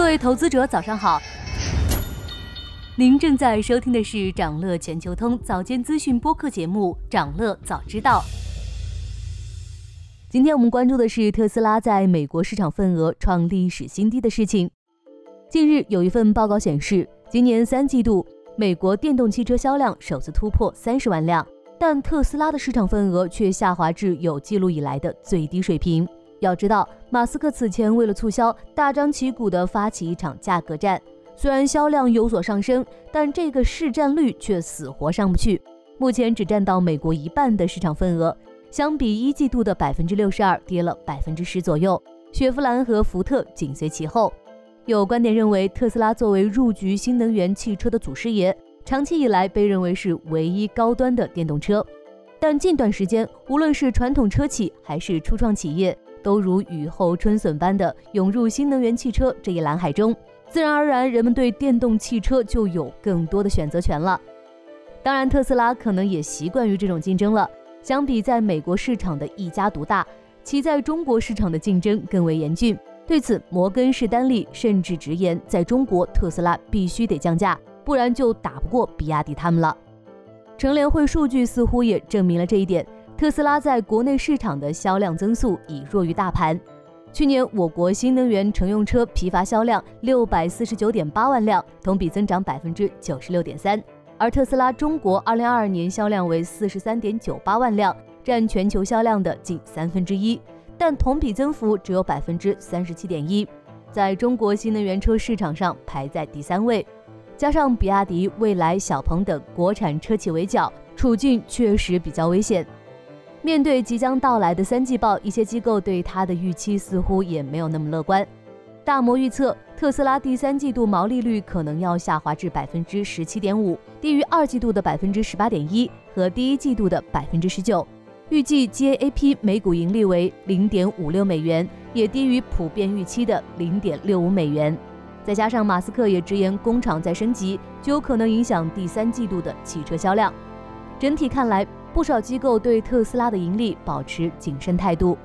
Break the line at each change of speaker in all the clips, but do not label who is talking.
各位投资者，早上好。您正在收听的是长乐全球通早间资讯播客节目《长乐早知道》。今天我们关注的是特斯拉在美国市场份额创历史新低的事情。近日有一份报告显示，今年三季度美国电动汽车销量首次突破三十万辆，但特斯拉的市场份额却下滑至有记录以来的最低水平。要知道，马斯克此前为了促销，大张旗鼓地发起一场价格战。虽然销量有所上升，但这个市占率却死活上不去，目前只占到美国一半的市场份额，相比一季度的百分之六十二，跌了百分之十左右。雪佛兰和福特紧随其后。有观点认为，特斯拉作为入局新能源汽车的祖师爷，长期以来被认为是唯一高端的电动车。但近段时间，无论是传统车企还是初创企业，都如雨后春笋般的涌入新能源汽车这一蓝海中。自然而然，人们对电动汽车就有更多的选择权了。当然，特斯拉可能也习惯于这种竞争了。相比在美国市场的一家独大，其在中国市场的竞争更为严峻。对此，摩根士丹利甚至直言，在中国特斯拉必须得降价，不然就打不过比亚迪他们了。乘联会数据似乎也证明了这一点，特斯拉在国内市场的销量增速已弱于大盘。去年我国新能源乘用车批发销量六百四十九点八万辆，同比增长百分之九十六点三。而特斯拉中国二零二二年销量为四十三点九八万辆，占全球销量的近三分之一，但同比增幅只有百分之三十七点一，在中国新能源车市场上排在第三位。加上比亚迪、蔚来、小鹏等国产车企围剿，处境确实比较危险。面对即将到来的三季报，一些机构对它的预期似乎也没有那么乐观。大摩预测，特斯拉第三季度毛利率可能要下滑至百分之十七点五，低于二季度的百分之十八点一和第一季度的百分之十九。预计 GAAP 每股盈利为零点五六美元，也低于普遍预期的零点六五美元。再加上马斯克也直言工厂在升级，就有可能影响第三季度的汽车销量。整体看来。不少机构对特斯拉的盈利保持谨慎态度。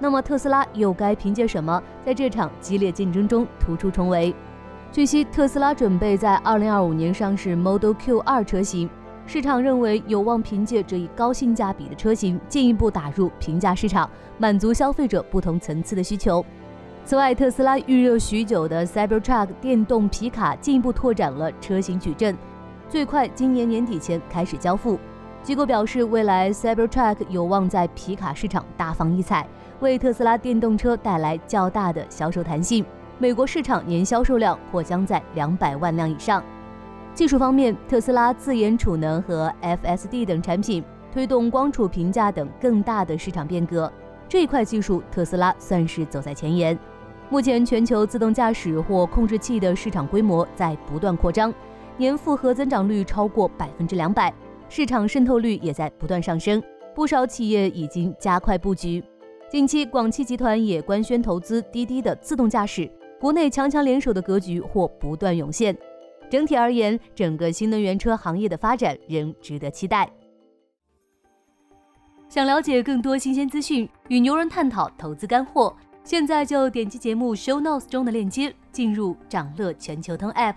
那么，特斯拉又该凭借什么在这场激烈竞争中突出重围？据悉，特斯拉准备在2025年上市 Model Q2 车型，市场认为有望凭借这一高性价比的车型进一步打入平价市场，满足消费者不同层次的需求。此外，特斯拉预热许久的 Cybertruck 电动皮卡进一步拓展了车型矩阵，最快今年年底前开始交付。机构表示，未来 Cybertruck 有望在皮卡市场大放异彩，为特斯拉电动车带来较大的销售弹性。美国市场年销售量或将在两百万辆以上。技术方面，特斯拉自研储能和 FSD 等产品推动光储评价等更大的市场变革。这一块技术，特斯拉算是走在前沿。目前，全球自动驾驶或控制器的市场规模在不断扩张，年复合增长率超过百分之两百。市场渗透率也在不断上升，不少企业已经加快布局。近期，广汽集团也官宣投资滴滴的自动驾驶，国内强强联手的格局或不断涌现。整体而言，整个新能源车行业的发展仍值得期待。想了解更多新鲜资讯，与牛人探讨投资干货，现在就点击节目 show notes 中的链接，进入掌乐全球通 app。